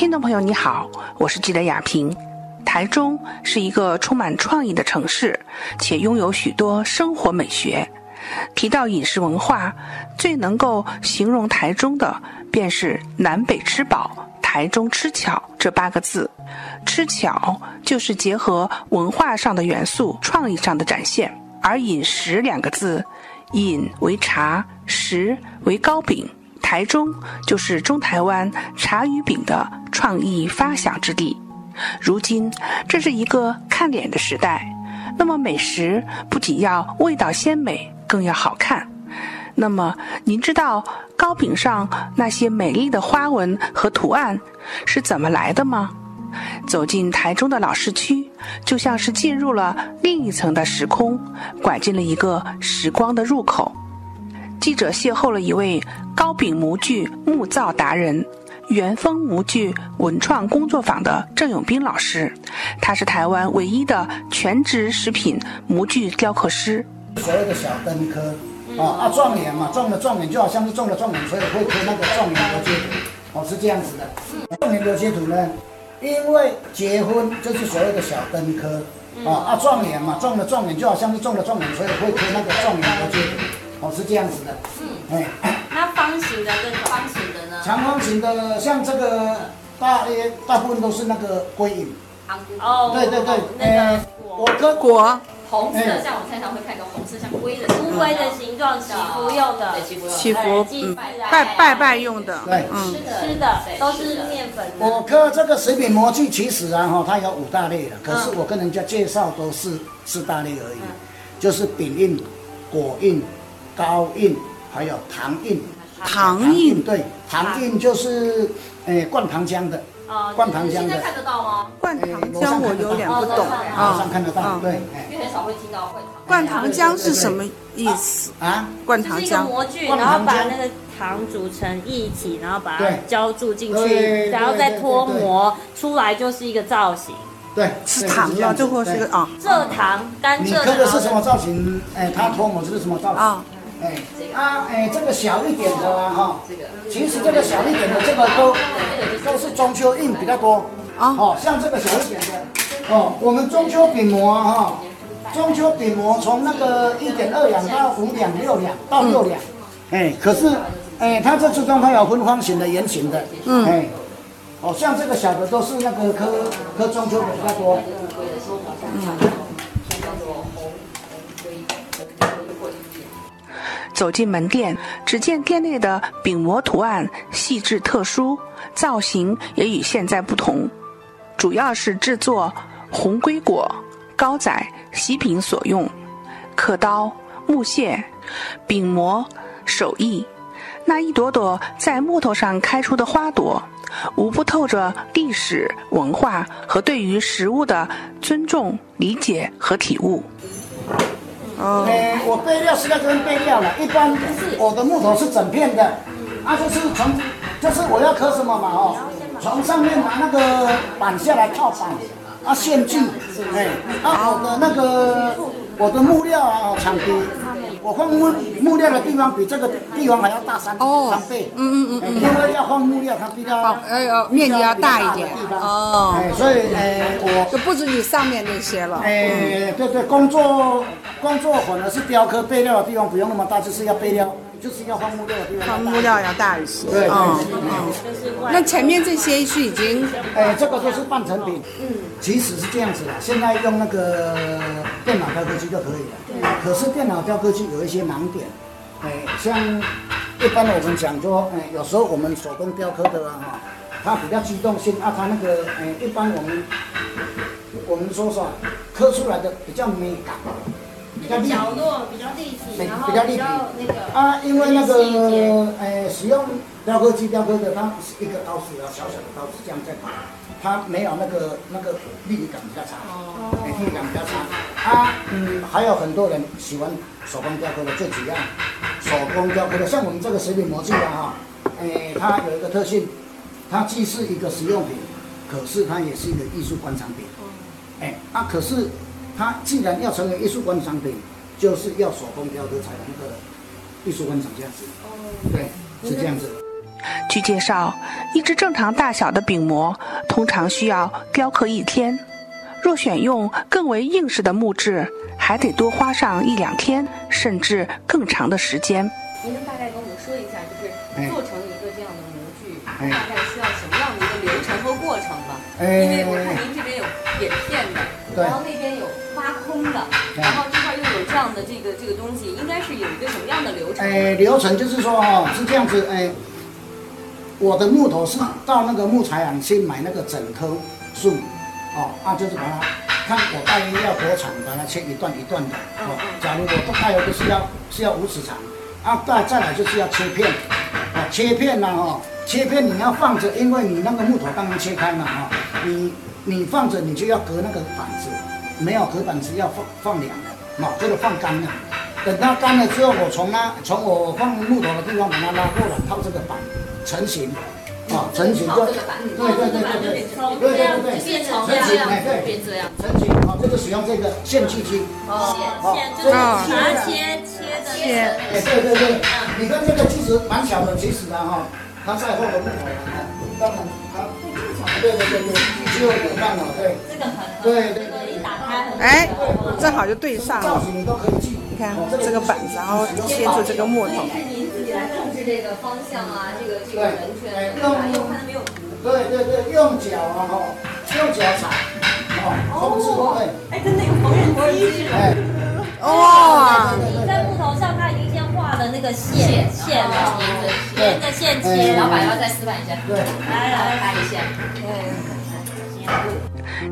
听众朋友，你好，我是记者雅萍。台中是一个充满创意的城市，且拥有许多生活美学。提到饮食文化，最能够形容台中的，便是“南北吃饱，台中吃巧”这八个字。吃巧就是结合文化上的元素，创意上的展现。而饮食两个字，饮为茶，食为糕饼。台中就是中台湾茶与饼的创意发祥之地。如今，这是一个看脸的时代。那么，美食不仅要味道鲜美，更要好看。那么，您知道糕饼上那些美丽的花纹和图案是怎么来的吗？走进台中的老市区，就像是进入了另一层的时空，拐进了一个时光的入口。记者邂逅了一位糕饼模具木造达人。元丰模具文创工作坊的郑永斌老师，他是台湾唯一的全职食品模具雕刻师。所谓的小灯科啊啊状元嘛，中了状元就好像是中了状元，所以会刻那个状元留阶图，哦是这样子的。状元留阶图呢，因为结婚就是所谓的小灯科啊啊状元嘛，中了状元就好像是中了状元，所以会刻那个状元留阶图，哦是这样子的。嗯，哎，那方形的跟方形的呢。长方形的，像这个大约大部分都是那个龟印。哦，对对对，那个果科果，红色，像我常常会看到红色像龟的乌龟的形状，祈福用的，祈福，嗯，拜拜拜用的，对，嗯，吃的都是面粉。果科这个食品模具其实啊哈，它有五大类的，可是我跟人家介绍都是四大类而已，就是饼印、果印、膏印，还有糖印。糖印对，糖印就是诶灌糖浆的，灌糖浆的。现在看得到吗？灌糖浆我有点不懂啊。上看得到，对。因为很少会听到会。灌糖浆是什么意思啊？灌糖浆。模具，然后把那个糖煮成一体，然后把它浇注进去，然后再脱模出来就是一个造型。对，是糖啊，最后是个啊。蔗糖，甘蔗。你刻的是什么造型？哎，它脱模是什么造型？啊。哎，啊，哎，这个小一点的啊，哈，其实这个小一点的这个都都是中秋印比较多。啊，哦，像这个小一点的，哦，我们中秋饼模哈，中秋饼模从那个一点二两到五两、六两到六两，哎，可是，哎，它这之中它有分方形的、圆形的，嗯，哎，哦，像这个小的都是那个刻刻中秋的比较多，嗯。走进门店，只见店内的饼模图案细致特殊，造型也与现在不同，主要是制作红龟果、糕仔、喜饼所用。刻刀、木屑、饼模、手艺，那一朵朵在木头上开出的花朵，无不透着历史文化和对于食物的尊重、理解和体悟。哎，我备料是在这边备料了。一般我的木头是整片的，啊，就是从，就是我要刻什么嘛哦，从上面拿那个板下来套板，啊，线锯，哎，啊，我的那个我的木料啊，场地。我放木木料的地方比这个地方还要大三三倍，嗯嗯嗯，因为要放木料，它比较呃面积要大一点。哦，所以哎我就不止你上面那些了，哎对对，工作工作可能是雕刻备料的地方不用那么大，就是要备料。就是要放木料的地方，放木料要大一些。对对对。那前面这些是已经，哎，这个都是半成品。嗯。其实是这样子的，现在用那个电脑雕刻机就可以了。对。可是电脑雕刻机有一些盲点，哎，像一般我们讲说，哎，有时候我们手工雕刻的哈，它比较机动性啊，它那个，哎，一般我们我们说说，刻出来的比较美感。比较角落比较立体，然后比较那个啊，因为那个呃，使用雕刻机雕刻的，它是一个刀子啊，小小的刀子这样在打，它没有那个那个立体感比较差，哦，力感比较差。啊，嗯，还有很多人喜欢手工雕刻的，这几样手工雕刻的，像我们这个食品模具啊哈，诶，它有一个特性，它既是一个实用品，可是它也是一个艺术观赏品。哎，啊，可是。它既然要成为艺术观赏品，就是要手工雕刻才有那个艺术观赏价值。哦，对，是这样子。据介绍，一只正常大小的饼模通常需要雕刻一天，若选用更为硬实的木质，还得多花上一两天，甚至更长的时间。您能大概跟我们说一下，就是做成一个这样的模具，大概需要什么样的一个流程和过程吧？因为我看您这边有扁片的，然后那边有的，然后这块又有这样的这个这个东西，应该是有一个什么样的流程？哎，流程就是说哈，是这样子，哎，我的木头是到那个木材行去买那个整棵树，哦，啊，就是把它看我大约要多长，把它切一段一段的，哦，假如我大约就是要是要五尺长，啊，再再来就是要切片，啊，切片呢，哈。切片你要放着，因为你那个木头刚刚切开嘛，哈，你你放着你就要隔那个板子，没有隔板子要放放凉的，啊，这个放干了，等它干了之后，我从那从我放木头的地方把它拉过来套这个板，成型，啊，成型就，对对对对对，对对对对，变成型哎，对，成型，好，这个使用这个线锯机，哦，线就是拿切切的切，哎，对对对，你看这个其实蛮小的，其实呢哈。它再厚的木头，当然它对对对对，只有有半了，对。这个很对对对，哎，正好就对上了。你看这个板子，然后切出这个木头。您自己来控制这个方向啊，这个这个圆圈，用用看没有对对对，用脚啊哈，用脚踩，哦，控制对。哎，跟那个缝纫机。哎，哇！你在木头上，它已经先画了那个线线了。沿着线切，老板要再示范一下。对，来来拍一下。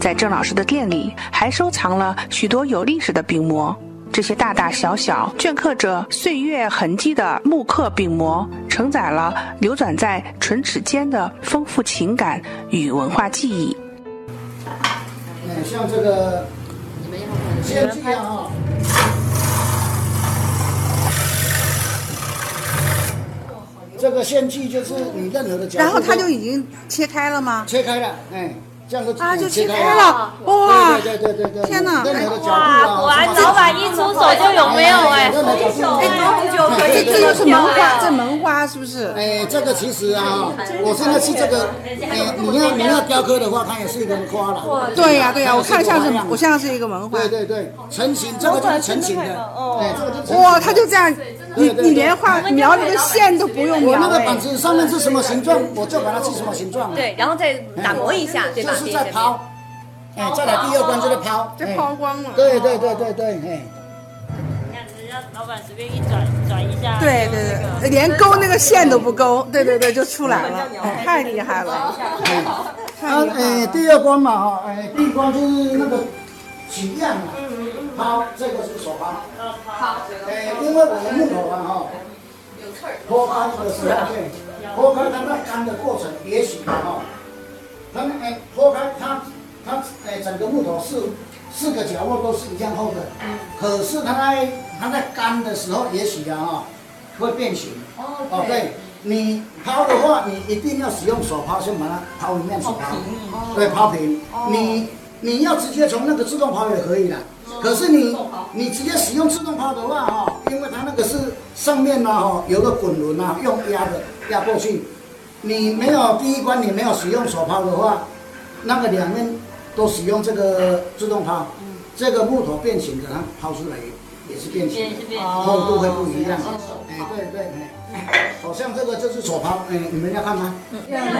在郑老师的店里，还收藏了许多有历史的饼模。这些大大小小、镌刻着岁月痕迹的木刻饼模，承载了流转在唇齿间的丰富情感与文化记忆。嗯，像这个，你们先这样啊。这个线锯就是你任何的角然后它就已经切开了吗？切开了，哎。啊，就切开了，哇！对对对对，天哪！哇，果然老板一出手就有没有哎？哎，这这就是门花，这门花是不是？哎，这个其实啊，我现在是这个，哎，你要你要雕刻的话，它也是一个花了。对呀对呀，我看像是我像是一个门花。对对对，成型，这个就是成型的。哎，这个就哇，它就这样，你你连画描那个线都不用描。我那个板子上面是什么形状，我就把它是什么形状。对，然后再打磨一下，对吧？是在抛，哎，再来第二关就是抛，就抛光了。对对对对对，哎。你看，只要老板随便一转转一下，对对对，连勾那个线都不勾，对对对，就出来了，太厉害了。他哎，第二关嘛哈，哎，第一关就是那个取样嘛，抛这个是手抛，抛，哎，因为我们木头啊哈，有刺儿，剖开的时候，对，剖开它那干的过程也许哈。它哎剖开它，整个木头四四个角落都是一样厚的，可是它在它在干的时候，也许啊哈会变形。哦，对，你抛的话，你一定要使用手抛，先把它抛一面手抛，对，抛平。你你要直接从那个自动抛也可以的，可是你你直接使用自动抛的话哈，因为它那个是上面呢哈有个滚轮啊，用压的压过去。你没有第一关，你没有使用手抛的话，那个两面都使用这个自动抛，这个木头变形的，它抛出来也是变形，厚度会不一样。哎，对对，哎，好像这个就是手抛，哎，你们要看吗？没有没有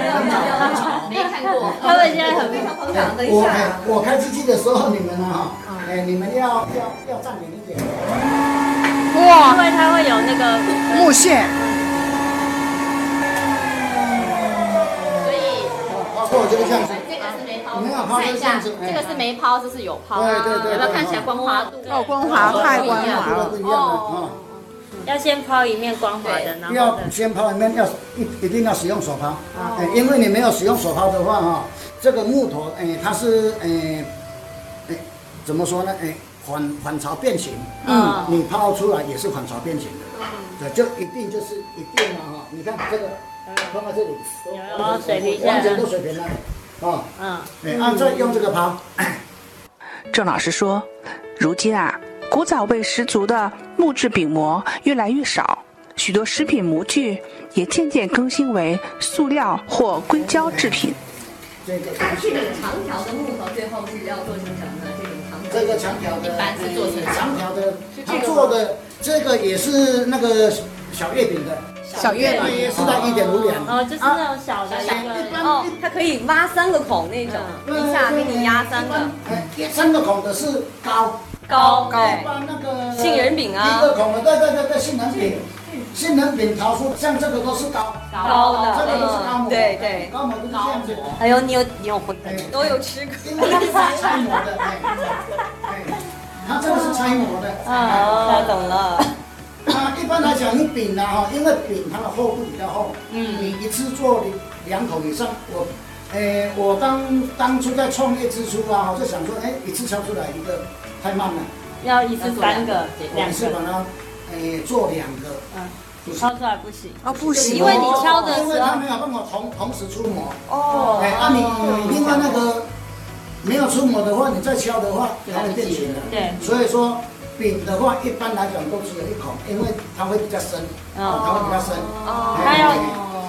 没看过。他们现在很非常捧场。等一下，我开机器的时候，你们呢哈，哎，你们要要要站远一点。哇，因为它会有那个木线。这个样子，这个是没抛，看一下，这个是没抛，这是有抛，对对对，有没有看起来光滑度？哦，光滑，太光滑了，哦。要先抛一面光滑的，然后要先抛一面，要一一定要使用手抛，哎，因为你没有使用手抛的话，哈，这个木头，哎，它是，哎，哎，怎么说呢？哎，反反潮变形，嗯，你抛出来也是反潮变形的，对，就一定就是一定了哈。你看这个。放在这里，有水平完全都水平了，啊，嗯，对，按这用这个抛。郑老师说，如今啊，古早味十足的木质饼模越来越少，许多食品模具也渐渐更新为塑料或硅胶制品。这个长条的木头最后是要做成什么呢？这种长条这个长条的，一般是做成长条的，它做的这个也是那个小月饼的，小月饼。是在一点五两。哦，就是那种小的小一个哦，它可以挖三个孔那种，一下给你压三个。哎，三个孔的是高。高高，一般那个杏仁饼啊。一个孔的，对对对对，杏仁饼，杏仁饼桃酥，像这个都是高。高的。这个都是高模，对对。高模都是这样子。哎呦，你有你有混的，都有吃过。因为它是拆模的，哎，这个是拆模的。哦，那懂了。讲，你饼呢，哈，因为饼它的厚度比较厚，嗯。你一次做两口以上，我，诶，我当当初在创业之初啊，我就想说，哎，一次敲出来一个太慢了，要一次三个，两个，一次把它，诶，做两个，嗯，就是。敲出来不行。哦，不行，因为你敲的因为时候它没有办法同同时出模，哦，哎，啊，你你另外那个没有出模的话，你再敲的话，它会变形的。对。所以说饼的话，一般来讲都只有一孔，因为它会比较深，哦，它会比较深。哦哎它要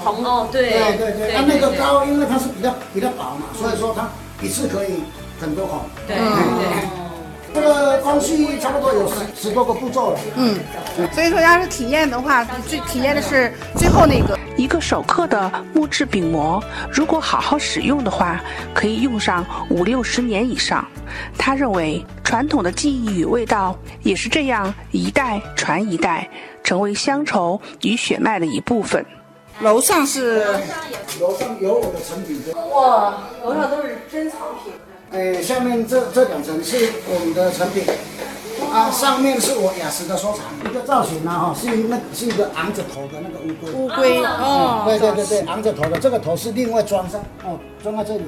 红哦，对对对对，它那个糕，因为它是比较比较薄嘛，所以说它一次可以很多孔。对对对。这个工序差不多有十十多个步骤了。嗯，所以说要是体验的话，最体验的是最后那个。一个手刻的木质饼模，如果好好使用的话，可以用上五六十年以上。他认为，传统的技艺与味道也是这样一代传一代，成为乡愁与血脉的一部分。楼上是楼上有我的成品的，哇，楼上都是珍藏品。哎，下面这这两层是我们的成品，啊，上面是我雅石的收藏。一个造型呢，哈，是那是一个昂着头的那个乌龟。乌龟哦，对对对对，昂着头的，这个头是另外装上，哦，装在这里。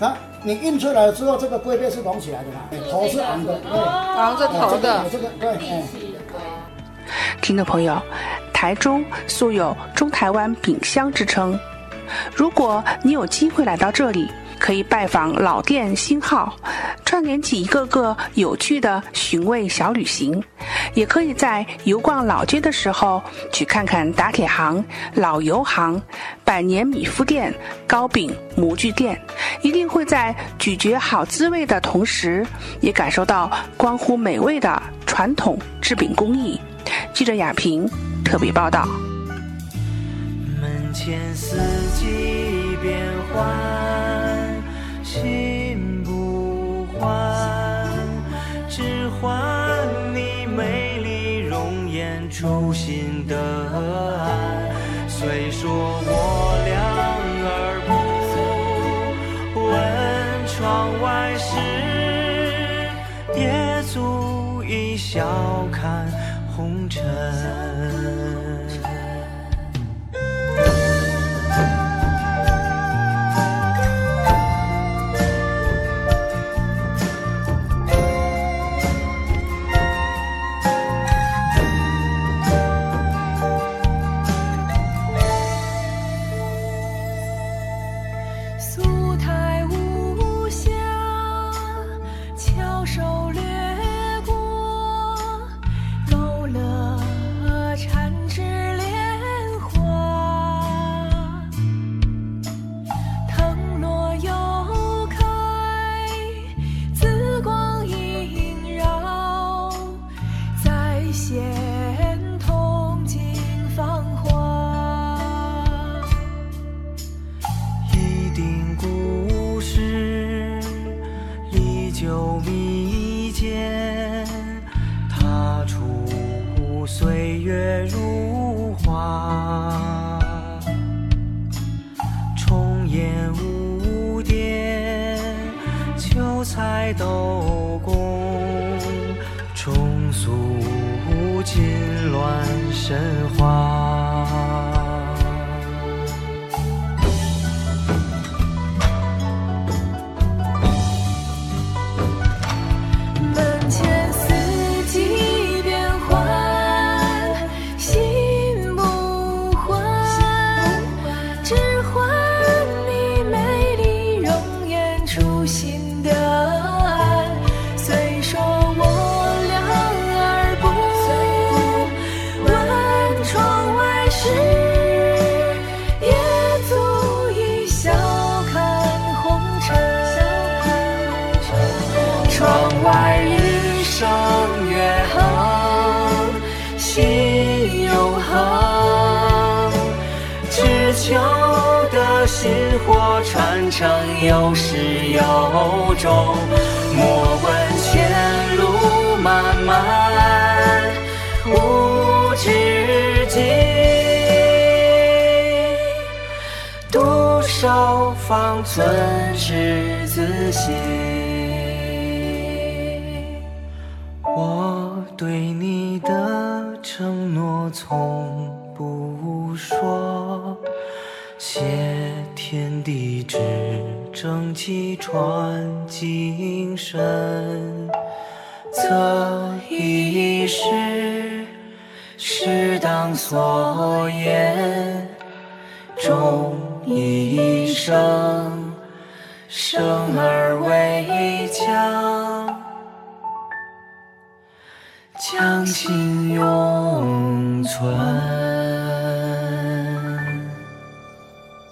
啊你印出来了之后，这个龟背是隆起来的嘛，哎头是昂的，对，昂着头的这个对，哎。听众朋友，台中素有中台湾饼乡之称。如果你有机会来到这里，可以拜访老店新号，串联起一个个有趣的寻味小旅行；也可以在游逛老街的时候，去看看打铁行、老油行、百年米夫店、糕饼模具店，一定会在咀嚼好滋味的同时，也感受到关乎美味的传统制饼工艺。记者雅萍特别报道。门前四季变换，斗宫，重塑金銮神话。有的薪火传承有始有终。莫问前路漫漫无止境，独守方寸赤子心。我对你的承诺从谢天地之正气传精神，择一世，适当所言，终一生，生而